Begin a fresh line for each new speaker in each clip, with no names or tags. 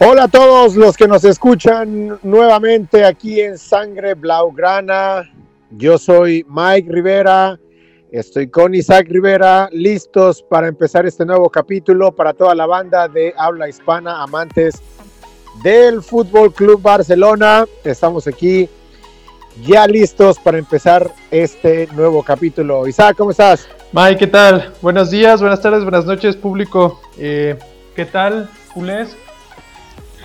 Hola a todos los que nos escuchan nuevamente aquí en Sangre Blaugrana. Yo soy Mike Rivera, estoy con Isaac Rivera, listos para empezar este nuevo capítulo para toda la banda de habla hispana, amantes del Fútbol Club Barcelona. Estamos aquí ya listos para empezar este nuevo capítulo. Isaac, ¿cómo estás?
Mike, ¿qué tal? Buenos días, buenas tardes, buenas noches, público. Eh, ¿Qué tal, culés?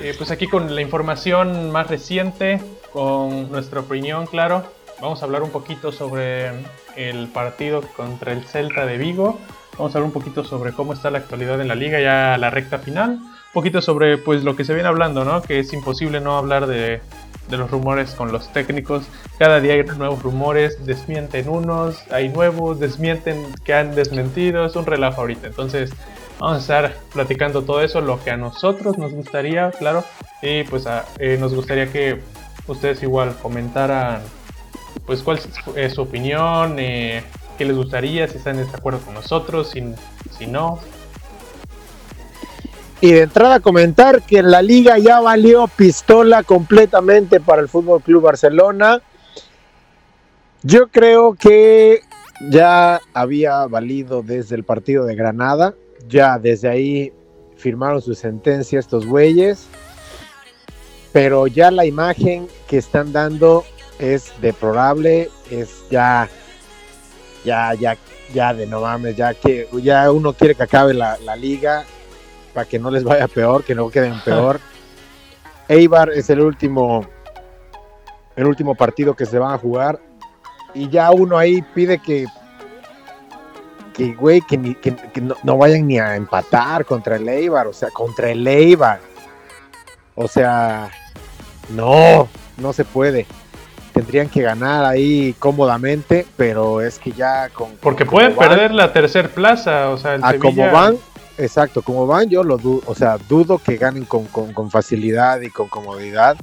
Eh, pues aquí con la información más reciente, con nuestra opinión, claro. Vamos a hablar un poquito sobre el partido contra el Celta de Vigo. Vamos a hablar un poquito sobre cómo está la actualidad en la liga, ya la recta final. Un poquito sobre pues lo que se viene hablando, ¿no? Que es imposible no hablar de, de los rumores con los técnicos. Cada día hay nuevos rumores, desmienten unos, hay nuevos, desmienten que han desmentido. Es un relajo ahorita. Entonces, Vamos a estar platicando todo eso, lo que a nosotros nos gustaría, claro. Y pues eh, nos gustaría que ustedes igual comentaran pues cuál es su opinión, eh, qué les gustaría, si están de acuerdo con nosotros, si, si no.
Y de entrada comentar que la liga ya valió pistola completamente para el Fútbol Club Barcelona. Yo creo que ya había valido desde el partido de Granada. Ya desde ahí firmaron su sentencia estos güeyes, pero ya la imagen que están dando es deplorable, es ya, ya, ya, ya de no mames, ya que ya uno quiere que acabe la, liga para que no les vaya peor, que no queden peor. Eibar es el último, el último partido que se van a jugar y ya uno ahí pide que que, güey, que, que, no, vayan ni a empatar contra el Eibar, o sea, contra el Eibar. O sea, no, no se puede. Tendrían que ganar ahí cómodamente, pero es que ya con.
Porque pueden perder la tercera plaza, o sea, el
a como van, exacto, como van, yo lo dudo, o sea, dudo que ganen con, con facilidad y con comodidad.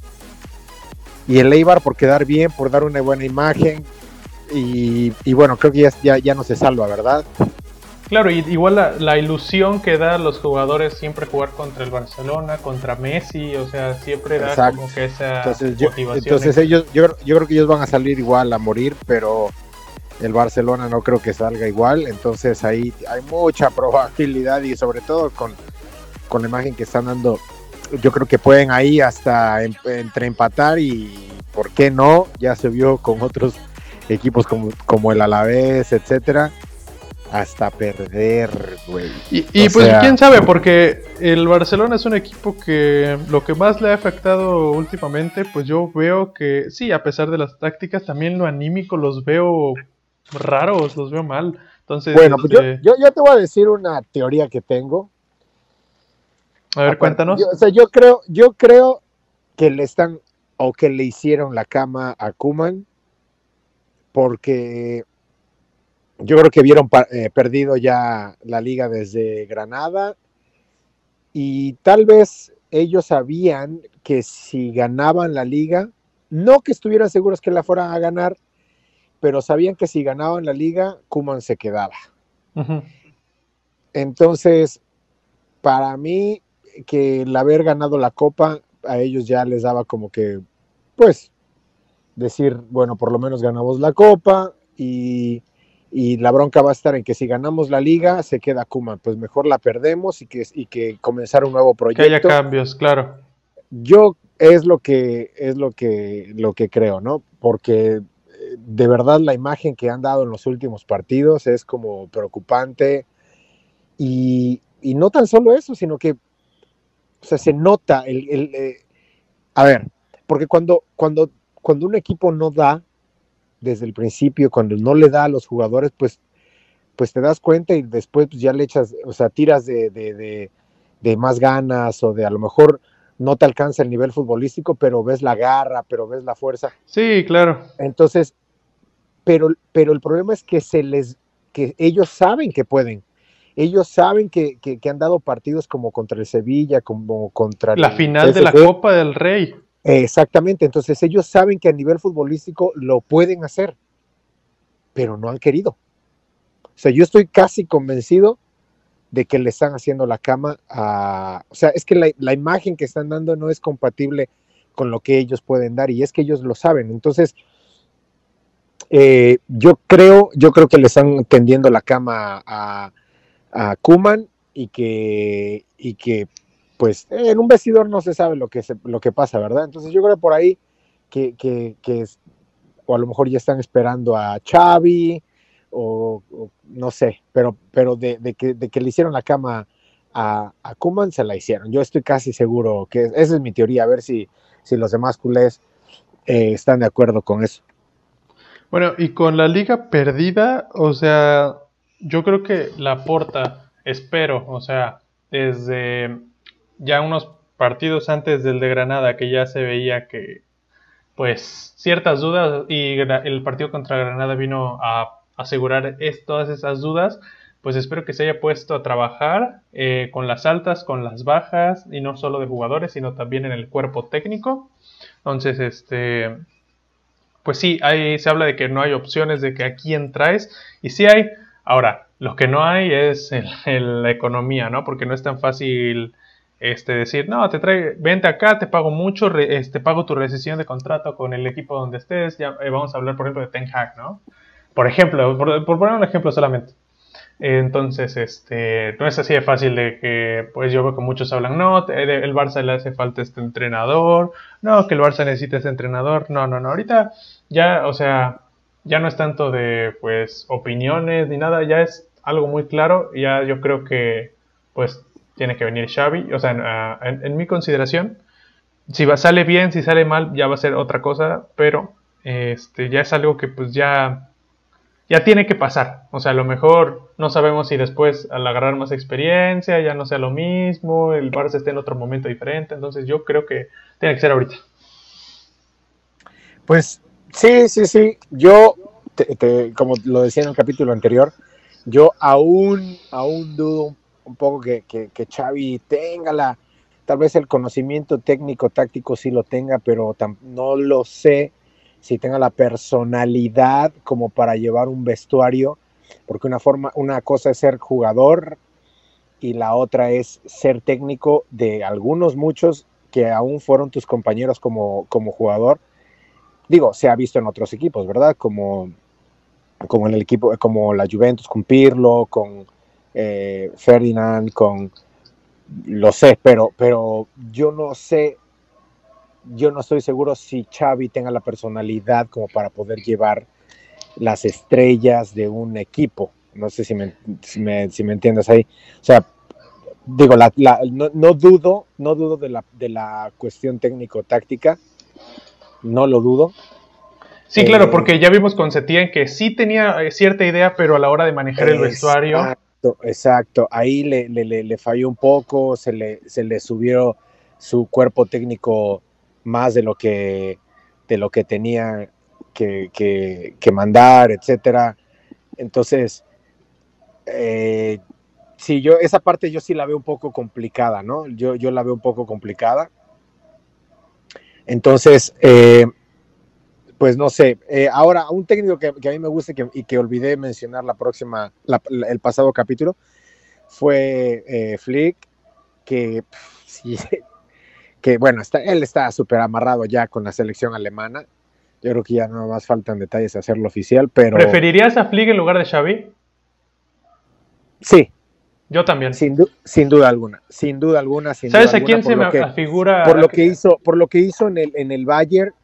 Y el Eibar por quedar bien, por dar una buena imagen, y, bueno, creo que ya, ya, no se salva, ¿verdad?
Claro, y igual la, ilusión que da a los jugadores siempre jugar contra el Barcelona, contra Messi, o sea, siempre da como que esa
entonces, motivación. entonces ellos, yo, yo creo que ellos van a salir igual a morir, pero el Barcelona no creo que salga igual, entonces ahí hay mucha probabilidad y sobre todo con, con la imagen que están dando, yo creo que pueden ahí hasta em, entre empatar y, ¿por qué no? Ya se vio con otros equipos como, como el Alavés, etcétera, hasta perder, güey.
Y, pues quién sabe, porque el Barcelona es un equipo que lo que más le ha afectado últimamente, pues yo veo que sí, a pesar de las tácticas, también lo anímico los veo raros, los veo mal. Entonces,
bueno, pues este yo, yo, te voy a decir una teoría que tengo.
A ver, cuéntanos.
o sea, yo creo, yo creo que le están o que le hicieron la cama a Kuman porque yo creo que vieron eh, perdido ya la liga desde Granada y tal vez ellos sabían que si ganaban la liga, no que estuvieran seguros que la fueran a ganar, pero sabían que si ganaban la liga, Kuman se quedaba. Entonces, para mí, que el haber ganado la copa, a ellos ya les daba como que, pues, decir, bueno, por lo menos ganamos la copa y, la bronca va a estar en que si ganamos la liga se queda Kuma, pues mejor la perdemos y que, y que comenzar un nuevo proyecto.
Que haya cambios, claro.
Yo es lo que es lo que lo que creo, ¿no? Porque de verdad la imagen que han dado en los últimos partidos es como preocupante y, no tan solo eso, sino que o sea, se nota el, el eh, a ver, porque cuando, cuando cuando un equipo no da desde el principio, cuando no le da a los jugadores, pues, pues te das cuenta y después pues, ya le echas, o sea, tiras de, de, más ganas o de a lo mejor no te alcanza el nivel futbolístico, pero ves la garra, pero ves la fuerza.
Sí, claro.
Entonces, pero, pero el problema es que se les, que ellos saben que pueden. Ellos saben que, que, han dado partidos como contra el Sevilla, como contra
la final de la Copa del Rey.
Exactamente, entonces ellos saben que a nivel futbolístico lo pueden hacer. pero no han querido. O sea, yo estoy casi convencido de que le están haciendo la cama a... O sea, es que la, imagen que están dando no es compatible con lo que ellos pueden dar y es que ellos lo saben. Entonces, eh, yo creo, yo creo que le están tendiendo la cama a, a Kuman y que, y que pues en un vestidor no se sabe lo que, lo que pasa, ¿verdad? Entonces yo creo por ahí que, que, que o a lo mejor ya están esperando a Xavi, o, no sé, pero, pero de, que, de, que, le hicieron la cama a, a Kuman, se la hicieron. Yo estoy casi seguro que esa es mi teoría, a ver si, si los demás culés eh, están de acuerdo con eso.
Bueno, y con la liga perdida, o sea, yo creo que la porta, espero, o sea, desde ya unos partidos antes del de Granada, que ya se veía que, pues, ciertas dudas, y el partido contra Granada vino a asegurar todas esas dudas, pues espero que se haya puesto a trabajar eh, con las altas, con las bajas, y no solo de jugadores, sino también en el cuerpo técnico. Entonces, este, pues sí, ahí se habla de que no hay opciones de que a quién y sí hay. Ahora, lo que no hay es la economía, ¿no? Porque no es tan fácil este, decir, no, te trae, vente acá, te pago mucho, este, pago tu rescisión de contrato con el equipo donde estés, ya eh, vamos a hablar, por ejemplo, de Ten Hag, ¿no? Por ejemplo, por, poner un ejemplo solamente. Entonces, este, no es así de fácil de que, pues yo veo que muchos hablan, no, el Barça le hace falta este entrenador, no, que el Barça necesita este entrenador, no, no, no, ahorita ya, o sea, ya no es tanto de, pues, opiniones ni nada, ya es algo muy claro, ya yo creo que, pues, tiene que venir Xavi, o sea, en, mi consideración, si sale bien, si sale mal, ya va a ser otra cosa, pero, este, ya es algo que, pues, ya ya tiene que pasar. O sea, a lo mejor no sabemos si después al agarrar más experiencia ya no sea lo mismo, el Barça esté en otro momento diferente. Entonces yo creo que tiene que ser ahorita.
Pues sí, sí, sí. Yo, como lo decía en el capítulo anterior, yo aún, aún dudo un poco que, que, que Xavi tenga la, tal vez el conocimiento técnico, táctico sí lo tenga, pero no lo sé si tenga la personalidad como para llevar un vestuario, porque una forma, una cosa es ser jugador y la otra es ser técnico de algunos muchos que aún fueron tus compañeros como, como jugador. Digo, se ha visto en otros equipos, ¿verdad? Como, como en el equipo, como la Juventus con Pirlo, con eh, Ferdinand, con lo sé, pero, pero yo no sé yo no estoy seguro si Xavi tenga la personalidad como para poder llevar las estrellas de un equipo. No sé si me, si me, entiendes ahí. O sea, digo, no, dudo, no dudo de la, de la cuestión técnico-táctica, no lo dudo.
Sí, claro, eh, porque ya vimos con Setién que sí tenía eh, cierta idea, pero a la hora de manejar el vestuario.
Exacto, exacto. Ahí le, le, falló un poco, se le, se le subió su cuerpo técnico más de lo que, de lo que tenía que, que, mandar, etcétera. Entonces, eh, sí, yo esa parte yo sí la veo un poco complicada, ¿no? Yo, yo la veo un poco complicada. Entonces, eh, pues no sé. Eh, ahora, un técnico que, a mí me gusta y que, olvidé mencionar la próxima, el pasado capítulo, fue Flick, que sí, que bueno, está, él está súper amarrado ya con la selección alemana. Yo creo que ya no más faltan detalles de hacerlo oficial, pero...
¿Preferirías a Flick en lugar de Xavi?
Sí.
Yo también.
Sin, sin duda alguna, sin duda alguna.
¿Sabes a quién se me figura?
Por lo que hizo, por lo que hizo en el, en el Bayern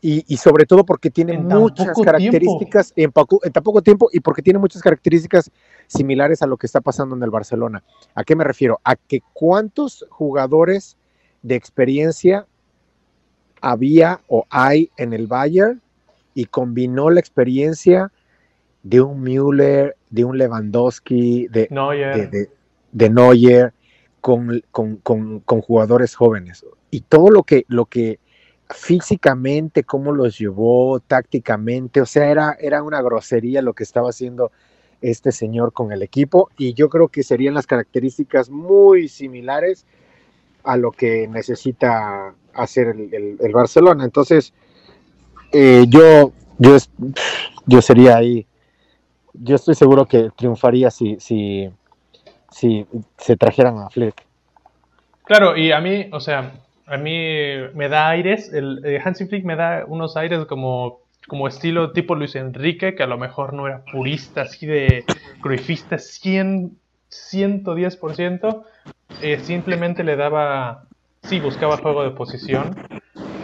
y, sobre todo porque tiene muchas características en, en tan poco tiempo y porque tiene muchas características similares a lo que está pasando en el Barcelona. ¿A qué me refiero? A que cuántos jugadores de experiencia había o hay en el Bayern y combinó la experiencia de un Müller, de un Lewandowski, de Neuer, de, Neuer con, con, jugadores jóvenes. Y todo lo que, lo que físicamente, cómo los llevó tácticamente, o sea, era, era una grosería lo que estaba haciendo este señor con el equipo y yo creo que serían las características muy similares a lo que necesita hacer el, Barcelona. Entonces, eh, yo, yo yo sería ahí. Yo estoy seguro que triunfaría si, si, si se trajeran a Flick.
Claro, y a mí, o sea, a mí me da aires, el eh, Hansi Flick me da unos aires como, como estilo tipo Luis Enrique, que a lo mejor no era purista, así de cruifista 100, 110%, eh, simplemente le daba, sí, buscaba juego de posición,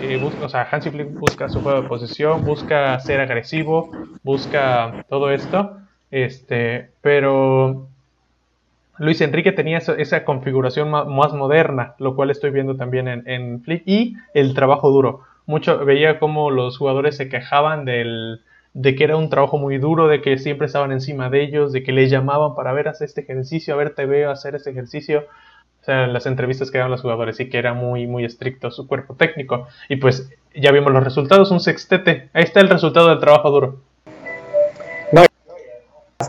eh, o sea, Hansi Flick busca su juego de posición, busca ser agresivo, busca todo esto, este, pero Luis Enrique tenía esa, configuración más, moderna, lo cual estoy viendo también en, Flick, y el trabajo duro. Mucho veía como los jugadores se quejaban del, de que era un trabajo muy duro, de que siempre estaban encima de ellos, de que les llamaban para ver, hacer este ejercicio, a ver, te veo hacer este ejercicio. O sea, las entrevistas que daban los jugadores, sí que era muy, muy estricto su cuerpo técnico. Y pues ya vimos los resultados, un sextete. Ahí está el resultado del trabajo duro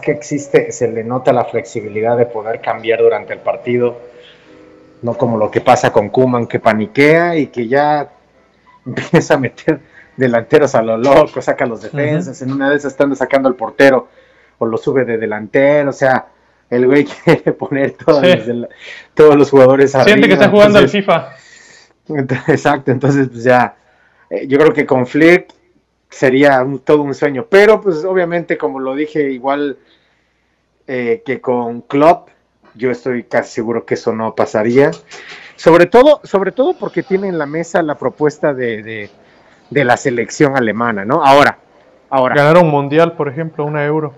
que existe, se le nota la flexibilidad de poder cambiar durante el partido, no como lo que pasa con Kuman, que paniquea y que ya empieza a meter delanteros a lo loco, saca los defensas, en una esas están sacando al portero o lo sube de delantero, o sea, el güey quiere poner todos, los, todos los jugadores
arriba. Siente que está jugando al FIFA.
Exacto, entonces pues ya, eh, yo creo que con Flick sería todo un sueño. Pero pues obviamente, como lo dije, igual eh, que con Klopp, yo estoy casi seguro que eso no pasaría. Sobre todo, sobre todo porque tiene en la mesa la propuesta de, de, la selección alemana, ¿no? Ahora, ahora.
Ganar un mundial, por ejemplo, una euro.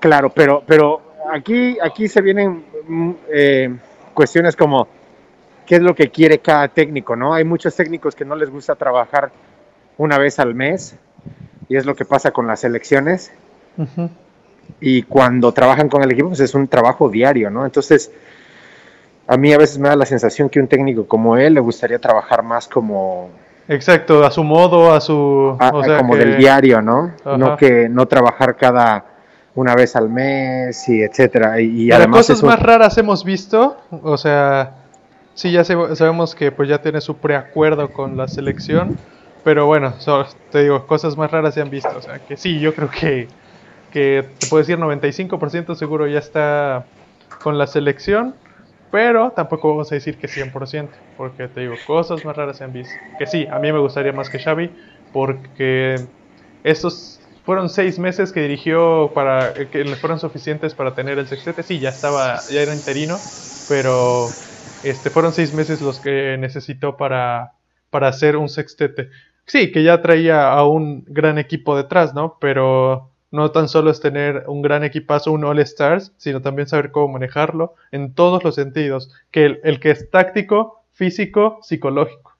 Claro, pero, pero aquí, aquí se vienen mm, eh, cuestiones como qué es lo que quiere cada técnico, ¿no? Hay muchos técnicos que no les gusta trabajar una vez al mes y es lo que pasa con las elecciones. Y cuando trabajan con el equipo, pues es un trabajo diario, ¿no? Entonces, a mí a veces me da la sensación que un técnico como él le gustaría trabajar más como...
Exacto, a su modo, a su...
como del diario, ¿no? No que no trabajar cada una vez al mes y etcétera. Y, además
cosas más raras hemos visto, o sea, sí ya sabemos que pues ya tiene su preacuerdo con la selección, pero bueno, te digo, cosas más raras se han visto. O sea, que sí, yo creo que, que te puedo decir 95% seguro ya está con la selección. Pero tampoco vamos a decir que 100%, porque te digo, cosas más raras se han visto. Que sí, a mí me gustaría más que Xavi, porque estos fueron seis meses que dirigió para que le fueron suficientes para tener el sextete. Sí, ya estaba, ya era interino, pero este fueron seis meses los que necesitó para, para hacer un sextete. Sí, que ya traía a un gran equipo detrás, ¿no? Pero no tan solo es tener un gran equipazo, un All Stars, sino también saber cómo manejarlo en todos los sentidos. Que el, que es táctico, físico, psicológico.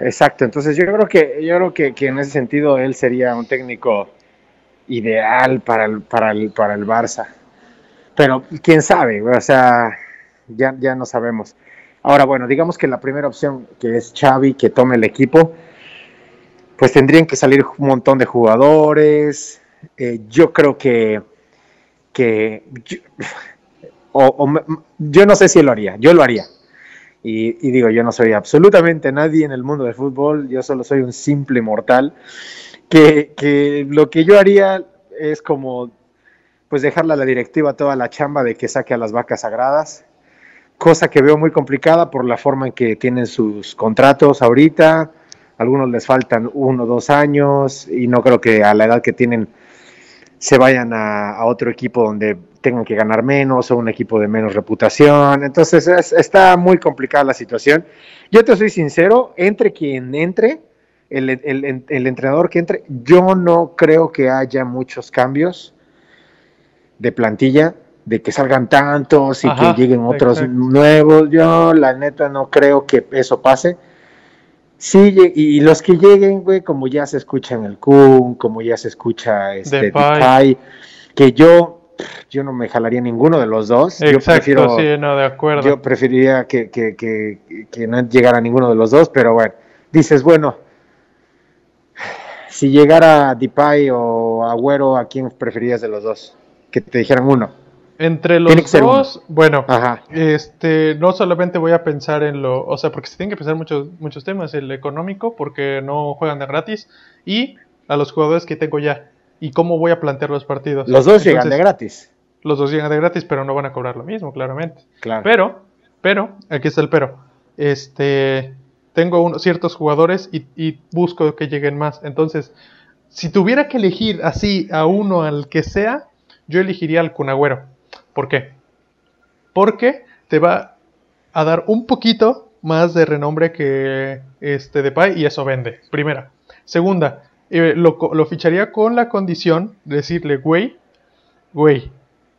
Exacto, entonces yo creo que, yo creo que, en ese sentido él sería un técnico ideal para el, para el, para el Barça. Pero quién sabe, o sea, ya, ya no sabemos. Ahora, bueno, digamos que la primera opción, que es Xavi, que tome el equipo, pues tendrían que salir un montón de jugadores. Eh, yo creo que, que yo, yo no sé si lo haría, yo lo haría. Y, digo, yo no soy absolutamente nadie en el mundo del fútbol, yo solo soy un simple mortal, que, que lo que yo haría es como pues dejarle a la directiva toda la chamba de que saque a las vacas sagradas, cosa que veo muy complicada por la forma en que tienen sus contratos ahorita, algunos les faltan uno o dos años y no creo que a la edad que tienen se vayan a, otro equipo donde tengan que ganar menos o un equipo de menos reputación. Entonces está muy complicada la situación. Yo te soy sincero, entre quien entre, el, entrenador que entre, yo no creo que haya muchos cambios de plantilla, de que salgan tantos y que lleguen otros nuevos. Yo la neta no creo que eso pase Sí, y los que lleguen, güey, como ya se escucha en el Kun, como ya se escucha este Depay, que yo, yo no me jalaría ninguno de los dos.
Exacto,
yo prefiero,
sí, no, de acuerdo.
Yo preferiría que, que, que, que no llegara ninguno de los dos, pero bueno, dices, bueno, si llegara Depay o Agüero, ¿a quién preferirías de los dos? Que te dijeran uno.
Entre los dos, bueno, este, no solamente voy a pensar en lo, o sea, porque se tienen que pensar muchos, muchos temas, el económico, porque no juegan de gratis, y a los jugadores que tengo ya. Y cómo voy a plantear los partidos.
Los dos llegan de gratis.
Los dos llegan de gratis, pero no van a cobrar lo mismo, claramente.
Claro.
Pero, pero, aquí está el pero. Este, tengo ciertos jugadores y, busco que lleguen más. Entonces, si tuviera que elegir así a uno al que sea, yo elegiría al Cunagüero. ¿Por qué? Porque te va a dar un poquito más de renombre que este Depay y eso vende. Primera. Segunda, eh, lo, lo, ficharía con la condición de decirle, güey, güey,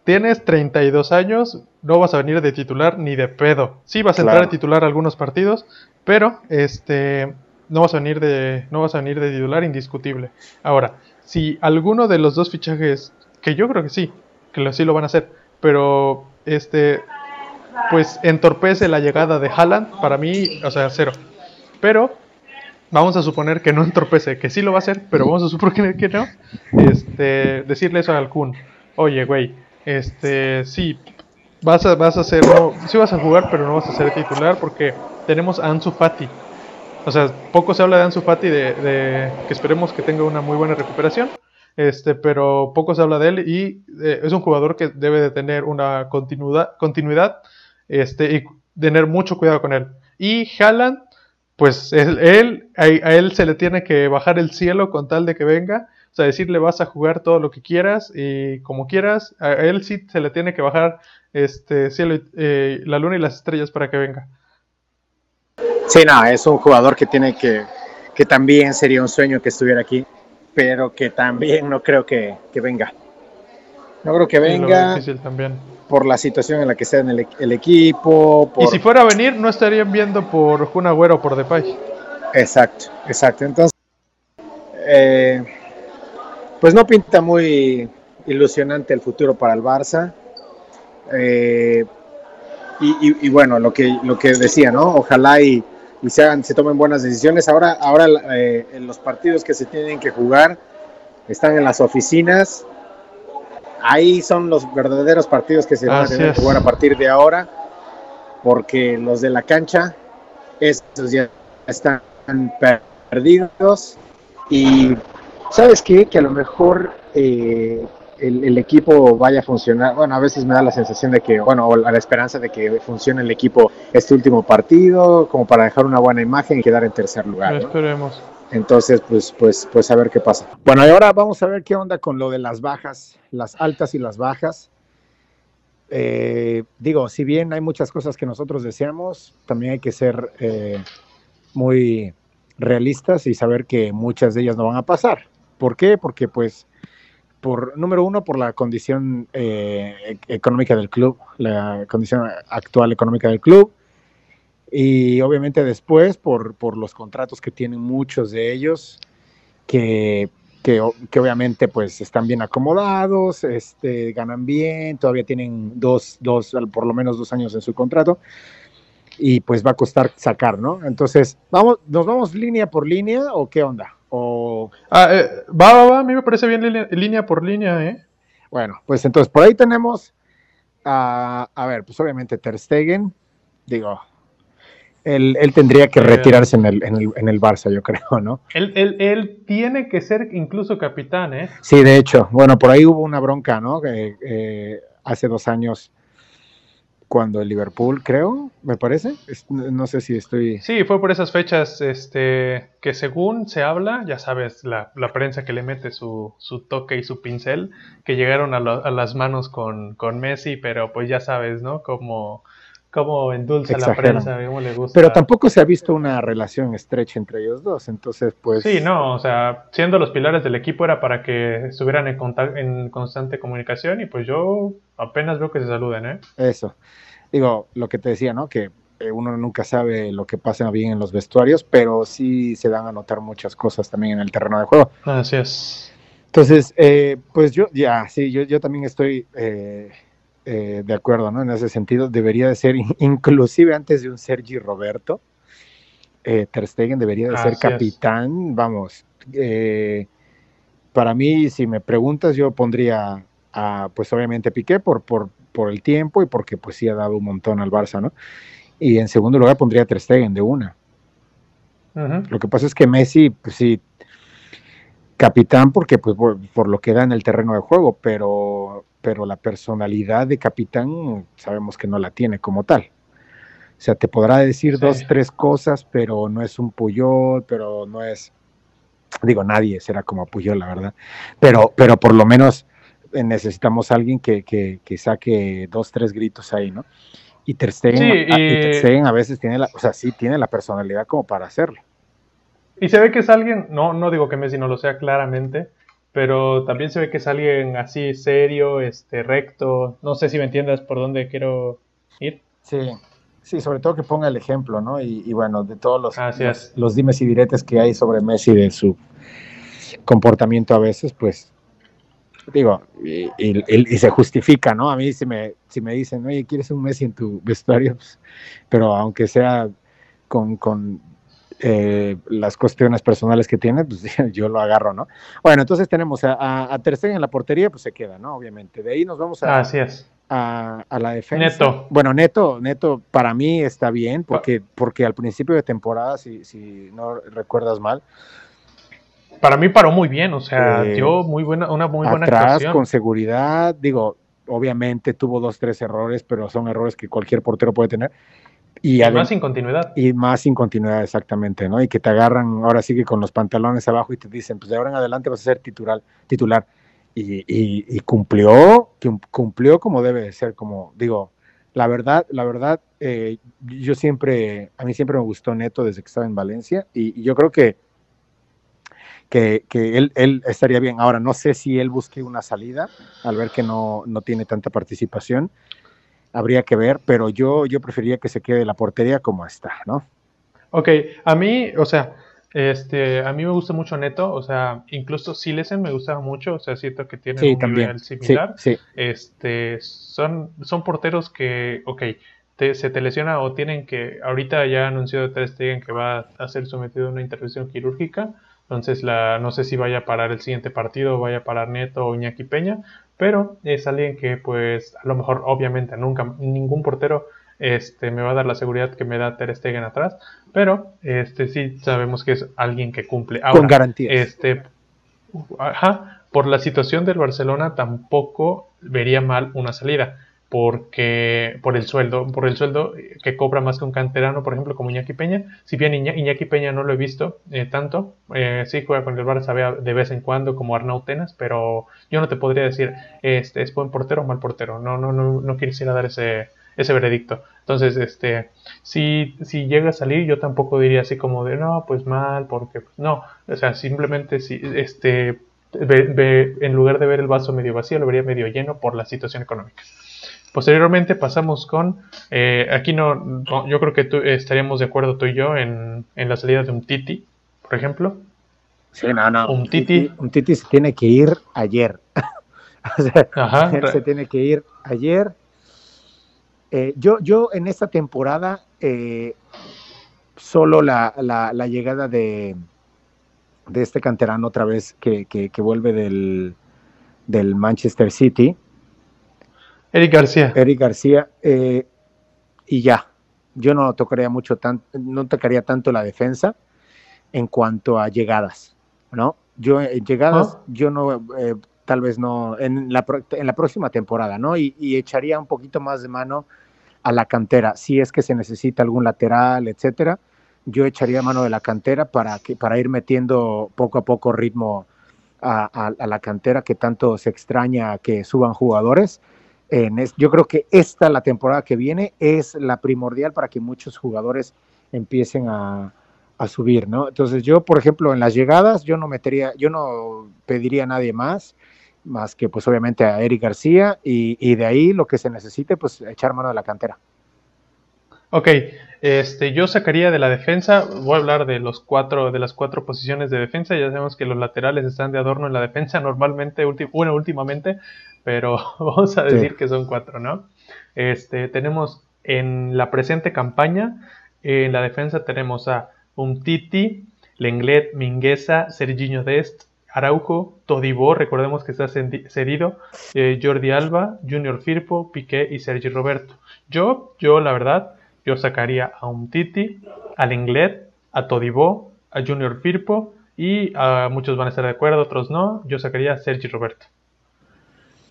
tienes 32 años, no vas a venir de titular ni de pedo. Sí vas a entrar a titular algunos partidos, pero este no vas a venir de no vas a venir de titular indiscutible. Ahora, si alguno de los dos fichajes, que yo creo que sí, que sí lo van a hacer, pero este pues entorpece la llegada de Haaland, para mí, o sea, cero. Pero vamos a suponer que no entorpece, que sí lo va a hacer, pero vamos a suponer que no. Este, decirle eso al Kun. Oye, güey, este, sí, vas a, vas a ser, no, sí vas a jugar, pero no vas a ser titular porque tenemos a Ansu Fati. O sea, poco se habla de Ansu Fati, de, que esperemos que tenga una muy buena recuperación, este, pero poco se habla de él y eh, es un jugador que debe de tener una continuidad, continuidad este, y tener mucho cuidado con él. Y Haaland, pues él, a, él se le tiene que bajar el cielo con tal de que venga o sea, decirle vas a jugar todo lo que quieras y como quieras. A él sí se le tiene que bajar este cielo, eh, la luna y las estrellas para que venga.
Sí, no, es un jugador que tiene que, que también sería un sueño que estuviera aquí, pero que también no creo que, venga. No creo que venga.
también.
Por la situación en la que está en el, equipo.
Y si fuera a venir, no estarían viendo por Jun Agüero o por Depay.
Exacto, exacto. Entonces, eh, pues no pinta muy ilusionante el futuro para el Barça. Eh, y, bueno, lo que, lo que decía, ¿no? Ojalá y, se, hagan, se tomen buenas decisiones. Ahora, ahora eh, en los partidos que se tienen que jugar están en las oficinas. Ahí son los verdaderos partidos que se van a tener que jugar a partir de ahora, porque los de la cancha, estos ya están perdidos y ¿Sabes qué? Que a lo mejor eh, el, equipo vaya a funcionar. Bueno, a veces me da la sensación de que, bueno, o la esperanza de que funcione el equipo este último partido, como para dejar una buena imagen y quedar en tercer lugar.
Esperemos.
Entonces, pues, pues, pues a ver qué pasa. Bueno, y ahora vamos a ver qué onda con lo de las bajas, las altas y las bajas. Eh, digo, si bien hay muchas cosas que nosotros deseamos, también hay que ser eh, muy realistas y saber que muchas de ellas no van a pasar. ¿Por qué? Porque pues, por número uno, por la condición eh, e-, económica del club, la condición actual económica del club, y obviamente después por, por los contratos que tienen muchos de ellos, que, que, obviamente pues están bien acomodados, este, ganan bien, todavía tienen dos, dos, por lo menos dos años en su contrato, y pues va a costar sacar, ¿no? Entonces, vamos, ¿nos vamos línea por línea o qué onda? O...
Ah, eh, va, va, va, a mí me parece bien línea, por línea, ¿eh?
Bueno, pues entonces por ahí tenemos a, a ver, pues obviamente Ter Stegen, digo, él, él tendría que retirarse en el, en, el, en el Barça, yo creo, ¿no?
Él, él, él, tiene que ser incluso capitán, ¿eh?
Sí, de hecho, bueno, por ahí hubo una bronca, ¿no? Que eh, hace dos años cuando el Liverpool, creo, me parece. no sé si estoy.
Sí, fue por esas fechas este, que según se habla, ya sabes, la, prensa que le mete su, su, toque y su pincel, que llegaron a, a las manos con, con, Messi, pero pues ya sabes, ¿no? Como cómo endulza la prensa, cómo le gusta.
Pero tampoco se ha visto una relación estrecha entre ellos dos, entonces pues...
Sí, no, o sea, siendo los pilares del equipo era para que estuvieran en, en constante comunicación y pues yo apenas veo que se saluden, ¿eh?
Eso. Digo, lo que te decía, ¿no? Que eh, uno nunca sabe lo que pasa bien en los vestuarios, pero sí se dan a notar muchas cosas también en el terreno de juego.
Así es.
Entonces, eh, pues yo, ya, sí, yo, yo también estoy... Eh, eh, de acuerdo, ¿no? En ese sentido, debería de ser, inclusive antes de un Sergi Roberto, eh, Ter Stegen debería de ser capitán, vamos. Eh, para mí, si me preguntas, yo pondría a, pues obviamente Piqué por, por, por el tiempo y porque pues sí ha dado un montón al Barça, ¿no? Y en segundo lugar pondría a Ter Stegen de una. Lo que pasa es que Messi, pues sí, capitán porque pues por, lo que da en el terreno de juego, pero, pero la personalidad de capitán sabemos que no la tiene como tal. O sea, te podrá decir dos, tres cosas, pero no es un Puyol, pero no es, digo, nadie será como Puyol, la verdad, pero, pero por lo menos eh, necesitamos a alguien que, que, saque dos, tres gritos ahí, ¿no? Y Ter Stegen, a veces tiene la, o sea, sí tiene la personalidad como para hacerlo.
Y se ve que es alguien, no, no digo que Messi no lo sea claramente, pero también se ve que es alguien así serio, este, recto. No sé si me entiendas por dónde quiero ir.
Sí, sí, sobre todo que ponga el ejemplo, ¿no? Y, bueno, de todos los, los, dimes y diretes que hay sobre Messi, de su comportamiento a veces, pues digo, y, y, se justifica, ¿no? A mí si me, si me dicen, oye, ¿quieres un Messi en tu vestuario? Pues, pero aunque sea con, con eh, las cuestiones personales que tiene, pues yo lo agarro, ¿no? Bueno, entonces tenemos a, a, Ter Stegen en la portería, pues se queda, ¿no? Obviamente. De ahí nos vamos a,
Así es.
a, a la defensa. Neto. Bueno, Neto, Neto para mí está bien, porque, porque al principio de temporada, si, si no recuerdas mal,
para mí paró muy bien, o sea, eh, dio muy buena, una muy buena
atrás, con seguridad, digo, obviamente tuvo dos, tres errores, pero son errores que cualquier portero puede tener.
Y, más sin continuidad.
Y más sin continuidad, exactamente, ¿no? Y que te agarran ahora sí que con los pantalones abajo y te dicen, pues de ahora en adelante vas a ser titular. titular. Y, y, cumplió, cumplió como debe de ser, como digo, la verdad, la verdad, eh, yo siempre, a mí siempre me gustó Neto desde que estaba en Valencia y, yo creo que, que, que él, él, estaría bien. Ahora, no sé si él busque una salida al ver que no, no tiene tanta participación habría que ver, pero yo, yo preferiría que se quede la portería como está, ¿no?
Ok, a mí, o sea, este, a mí me gusta mucho Neto, o sea, incluso Silesen me gustaba mucho, o sea, siento que tiene un nivel similar. Sí, Este, son, son porteros que, ok, se te lesiona o tienen que, ahorita ya anunció de Ter Stegen que va a ser sometido a una intervención quirúrgica, entonces la, no sé si vaya a parar el siguiente partido o vaya a parar Neto o Iñaki Peña, pero es alguien que pues a lo mejor obviamente nunca ningún portero este, me va a dar la seguridad que me da Ter Stegen atrás, pero este sí sabemos que es alguien que cumple.
Con garantía.
Este, ajá, por la situación del Barcelona tampoco vería mal una salida porque por el sueldo, por el sueldo que cobra más que un canterano, por ejemplo, como Iñaki Peña. Si bien Iñaki Peña no lo he visto eh, tanto, eh, sí juega con el Barça de vez en cuando como Arnau Tenas, pero yo no te podría decir este es buen portero o mal portero. No, no, no, no quisiera dar ese, ese veredicto. Entonces, este, si, si llega a salir, yo tampoco diría así como de no, pues mal, porque pues, no, o sea, simplemente si este en lugar de ver el vaso medio vacío, lo vería medio lleno por la situación económica. Posteriormente pasamos con, eh, aquí no, yo creo que tú, estaríamos de acuerdo tú y yo en, la salida de un Titi, por ejemplo.
Sí, no, no. Un Titi. Un Titi se tiene que ir ayer. Ajá. se tiene que ir ayer. Eh, yo, yo en esta temporada, eh, solo la, llegada de, de este canterano otra vez que, que, vuelve del, del Manchester City,
Eric García.
Eric García. Eh, y ya. Yo no tocaría mucho tan, no tocaría tanto la defensa en cuanto a llegadas, ¿no? Yo en llegadas, ah. yo no, eh, tal vez no, en la, en la próxima temporada, ¿no? Y, echaría un poquito más de mano a la cantera. Si es que se necesita algún lateral, etcétera, yo echaría mano de la cantera para, que, para ir metiendo poco a poco ritmo a, a la cantera que tanto se extraña que suban jugadores yo creo que esta, la temporada que viene, es la primordial para que muchos jugadores empiecen a, subir, ¿no? Entonces yo, por ejemplo, en las llegadas, yo no metería, yo no pediría a nadie más, más que pues obviamente a Eric García, y, de ahí lo que se necesite, pues echar mano de la cantera.
Ok, este, yo sacaría de la defensa, voy a hablar de los cuatro, de las cuatro posiciones de defensa, ya sabemos que los laterales están de adorno en la defensa normalmente, bueno, últimamente, pero vamos a decir que son cuatro, ¿no? Este, tenemos en la presente campaña, en la defensa tenemos a Umtiti, Lenglet, Mingueza, Serginho Dest, Araujo, Todibó, recordemos que está cedido, eh, Jordi Alba, Junior Firpo, Piqué y Sergi Roberto. Yo, yo la verdad, yo sacaría a Umtiti, a Lenglet, a Todibó, a Junior Firpo Y uh, muchos van a estar de acuerdo, otros no. Yo sacaría a Sergi Roberto.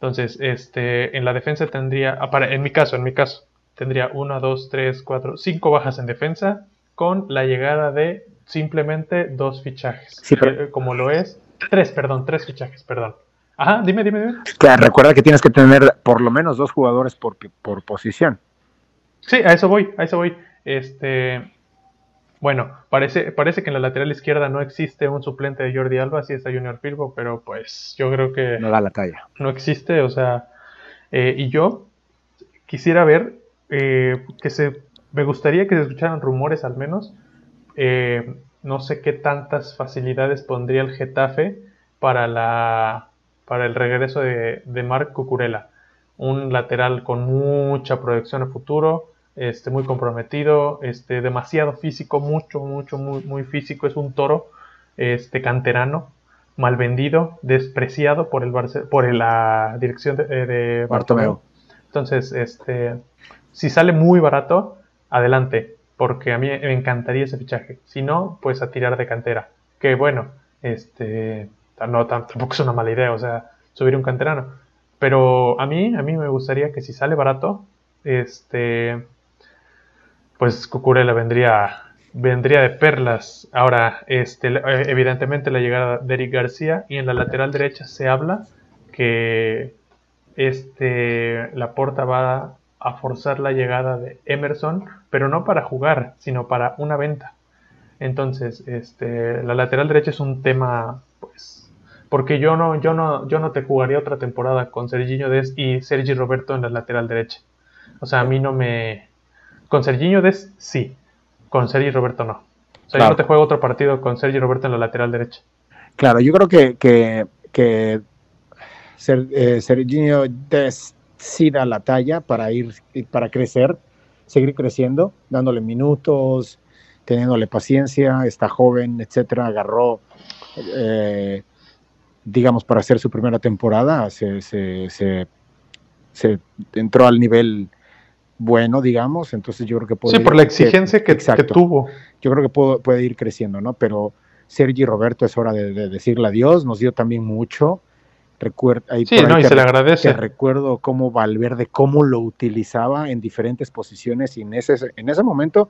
Entonces, este, en la defensa tendría, ah, para, en mi caso, en mi caso, tendría 1, 2, 3, 4, 5 bajas en defensa con la llegada de simplemente dos fichajes.
Sí, pero...
eh, como lo es, tres, perdón, tres fichajes, perdón. Ajá, dime, dime, dime.
Que recuerda que tienes que tener por lo menos dos jugadores por, por posición.
Sí, a eso voy, a eso voy. Este, bueno, parece, parece que en la lateral izquierda no existe un suplente de Jordi Alba, sí está Junior Firpo, pero pues yo creo que...
No da la talla.
No existe, o sea, eh, y yo quisiera ver eh, que se... Me gustaría que se escucharan rumores al menos. Eh, no sé qué tantas facilidades pondría el Getafe para, la, para el regreso de, de Marc Cucurella. Un lateral con mucha proyección a futuro, este, muy comprometido, este, demasiado físico, mucho, mucho, muy, muy físico, es un toro, este, canterano, mal vendido, despreciado por el Barce por la dirección de, de Bartomeu. Entonces, este, si sale muy barato, adelante, porque a mí me encantaría ese fichaje. Si no, pues a tirar de cantera. Que bueno, este, no, tampoco es una mala idea, o sea, subir un canterano. Pero a mí, a mí me gustaría que si sale barato, este, pues Cucurella vendría, vendría de perlas. Ahora, este, evidentemente la llegada de Eric García y en la lateral derecha se habla que este, la porta va a forzar la llegada de Emerson, pero no para jugar, sino para una venta. Entonces, este, la lateral derecha es un tema, pues, porque yo no, yo no, yo no te jugaría otra temporada con Serginho Des y Sergi Roberto en la lateral derecha. O sea, a mí no me, con Serginho Des, sí. Con Sergi Roberto, no. O sea, claro. yo no te juego otro partido con Sergi Roberto en la lateral derecha.
Claro, yo creo que, que, que Ser, eh, Serginho Des sí da la talla para ir, para crecer, seguir creciendo, dándole minutos, teniéndole paciencia, está joven, etcétera, agarró, eh, digamos, para hacer su primera temporada, se, se, se, se entró al nivel bueno, digamos, entonces yo creo que puede...
Sí, por la exigencia que, que, que, tuvo.
Yo creo que puede, puede, ir creciendo, ¿no? Pero Sergi Roberto es hora de, de, decirle adiós, nos dio también mucho. Recuerda, ahí,
sí, no, y se le agradece.
recuerdo cómo Valverde, cómo lo utilizaba en diferentes posiciones y en ese, en ese momento,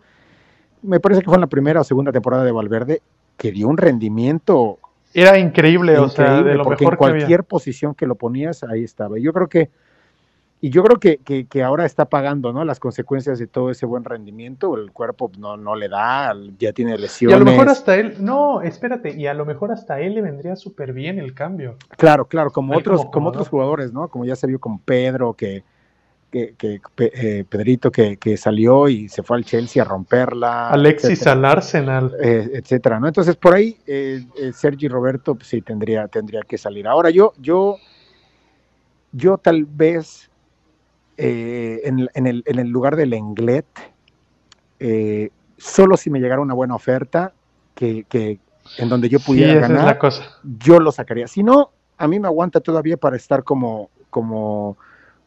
me parece que fue en la primera o segunda temporada de Valverde, que dio un rendimiento...
Era increíble, increíble o sea, de lo
porque
mejor
en cualquier posición que lo ponías, ahí estaba. Yo creo que y yo creo que, que, que, ahora está pagando ¿no? las consecuencias de todo ese buen rendimiento. El cuerpo no, no le da, ya tiene lesiones.
Y a lo mejor hasta él, no, espérate, y a lo mejor hasta él le vendría súper bien el cambio.
Claro, claro, como, otros, como, como otros jugadores, ¿no? Como ya se vio con Pedro, que, que, que eh, Pedrito que, que, salió y se fue al Chelsea a romperla.
Alexis etcétera. al Arsenal.
Eh, etcétera, ¿no? Entonces por ahí eh, Sergi Roberto pues, sí tendría, tendría que salir. Ahora yo, yo, yo tal vez eh, en, en, el, en, el, lugar del Englet, eh, solo si me llegara una buena oferta que, que en donde yo pudiera
sí, esa
ganar,
es la cosa.
yo lo sacaría. Si no, a mí me aguanta todavía para estar como, como,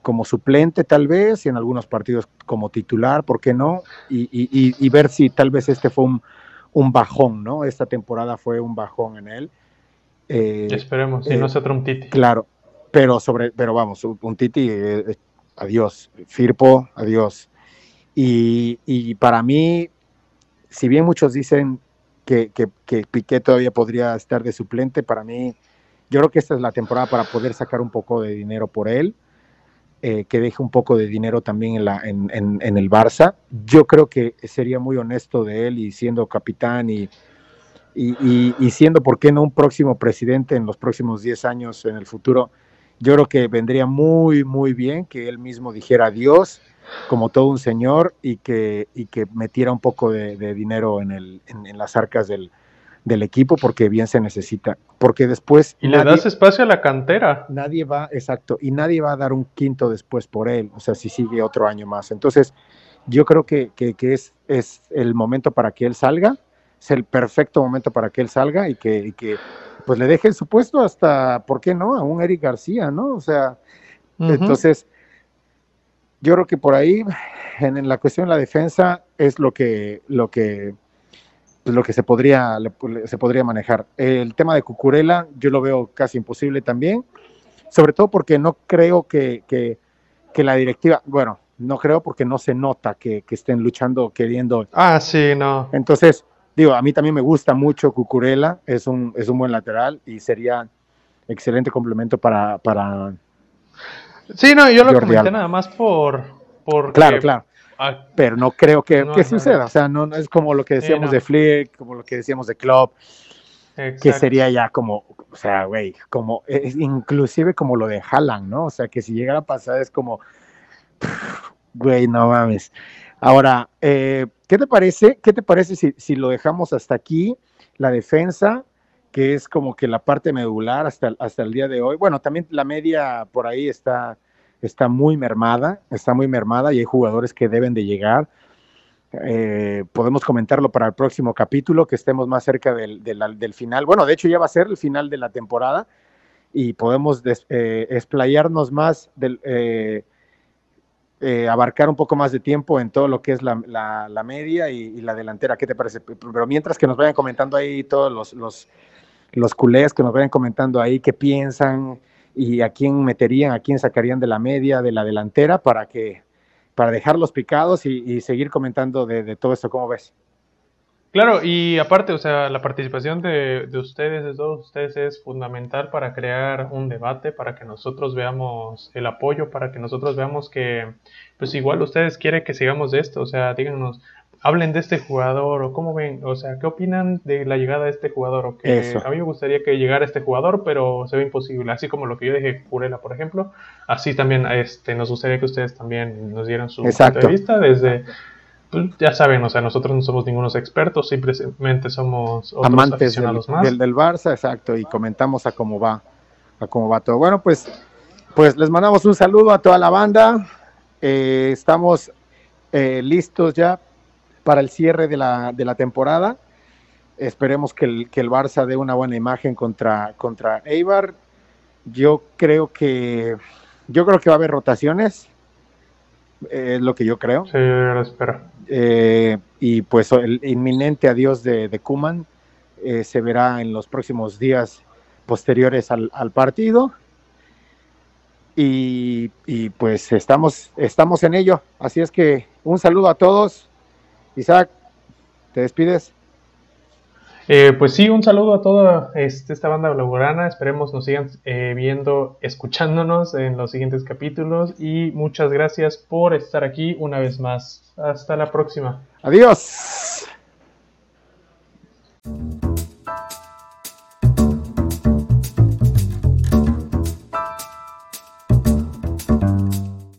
como suplente tal vez, y en algunos partidos como titular, ¿por qué no? Y, y, y ver si tal vez este fue un, un, bajón, ¿no? Esta temporada fue un bajón en él.
Eh, Esperemos, si no es otro un Titi.
Claro, pero sobre, pero vamos, un Titi eh, adiós. Firpo, adiós. Y, para mí, si bien muchos dicen que, que, Piqué todavía podría estar de suplente, para mí, yo creo que esta es la temporada para poder sacar un poco de dinero por él, eh, que deje un poco de dinero también en, el Barça. Yo creo que sería muy honesto de él y siendo capitán y siendo, ¿por qué no, un próximo presidente en los próximos 10 años en el futuro? Yo creo que vendría muy, muy bien que él mismo dijera adiós como todo un señor y que, y que metiera un poco de, de dinero en, el, en, en, las arcas del, del, equipo porque bien se necesita. Porque después...
Y nadie, le das espacio a la cantera.
Nadie va, exacto, y nadie va a dar un quinto después por él, o sea, si sigue otro año más. Entonces, yo creo que, que, que es, es el momento para que él salga, es el perfecto momento para que él salga y que, y que pues le deje su puesto hasta, ¿por qué no? A un Eric García, ¿no? O sea, uh -huh. entonces, yo creo que por ahí, en, en, la cuestión de la defensa, es lo que, lo que, pues, lo que se podría, se podría manejar. El tema de Cucurela yo lo veo casi imposible también, sobre todo porque no creo que, que, que la directiva, bueno, no creo porque no se nota que, que, estén luchando, queriendo.
Ah, sí, no.
Entonces, digo, a mí también me gusta mucho Cucurela, es un, es un buen lateral y sería excelente complemento para... para
sí, no, yo lo comenté nada más por... por
claro, claro. Ah, pero no creo que, que suceda, o sea, no, es como lo que decíamos de Flick, como lo que decíamos de Klopp, que sería ya como, o sea, güey, como, es, inclusive como lo de Haaland, ¿no? O sea, que si llegara a pasar es como, güey, no mames. Ahora, eh, ¿qué te parece? ¿Qué te parece si, si, lo dejamos hasta aquí? La defensa, que es como que la parte medular hasta, hasta el día de hoy. Bueno, también la media por ahí está, está muy mermada, está muy mermada y hay jugadores que deben de llegar. Eh, podemos comentarlo para el próximo capítulo, que estemos más cerca del, del, final. Bueno, de hecho ya va a ser el final de la temporada y podemos eh, explayarnos más del, eh, abarcar un poco más de tiempo en todo lo que es la, media y, la delantera. ¿Qué te parece? Pero mientras que nos vayan comentando ahí todos los, los, los culés, que nos vayan comentando ahí qué piensan y a quién meterían, a quién sacarían de la media, de la delantera, para que para dejarlos picados y, seguir comentando de, de todo esto. ¿Cómo ves?
Claro, y aparte, o sea, la participación de, ustedes, de todos ustedes, es fundamental para crear un debate, para que nosotros veamos el apoyo, para que nosotros veamos que, pues igual ustedes quieren que sigamos de esto, o sea, díganos, hablen de este jugador, o cómo ven, o sea, ¿qué opinan de la llegada de este jugador? O que a mí me gustaría que llegara este jugador, pero se ve imposible, así como lo que yo dije Purela, por ejemplo, así también este, nos gustaría que ustedes también nos dieran su punto de vista desde pues, ya saben, o sea, nosotros no somos ningunos expertos, simplemente somos
amantes del, más. Del, del, Barça, exacto, y comentamos a cómo va, a cómo va todo. Bueno, pues, pues les mandamos un saludo a toda la banda. Eh, estamos eh, listos ya para el cierre de la, de la temporada. Esperemos que el, que el Barça dé una buena imagen contra, contra Eibar. Yo creo que yo creo que va a haber rotaciones es lo que yo creo.
Sí, yo lo espero.
Eh, y pues el inminente adiós de, de Kuman eh, se verá en los próximos días posteriores al, partido. Y, y, pues estamos, estamos en ello. Así es que un saludo a todos. Isaac, ¿te despides?
Eh, pues sí, un saludo a toda este, esta banda blaugrana. Esperemos nos sigan eh, viendo, escuchándonos en los siguientes capítulos. Y muchas gracias por estar aquí una vez más. Hasta la próxima.
Adiós.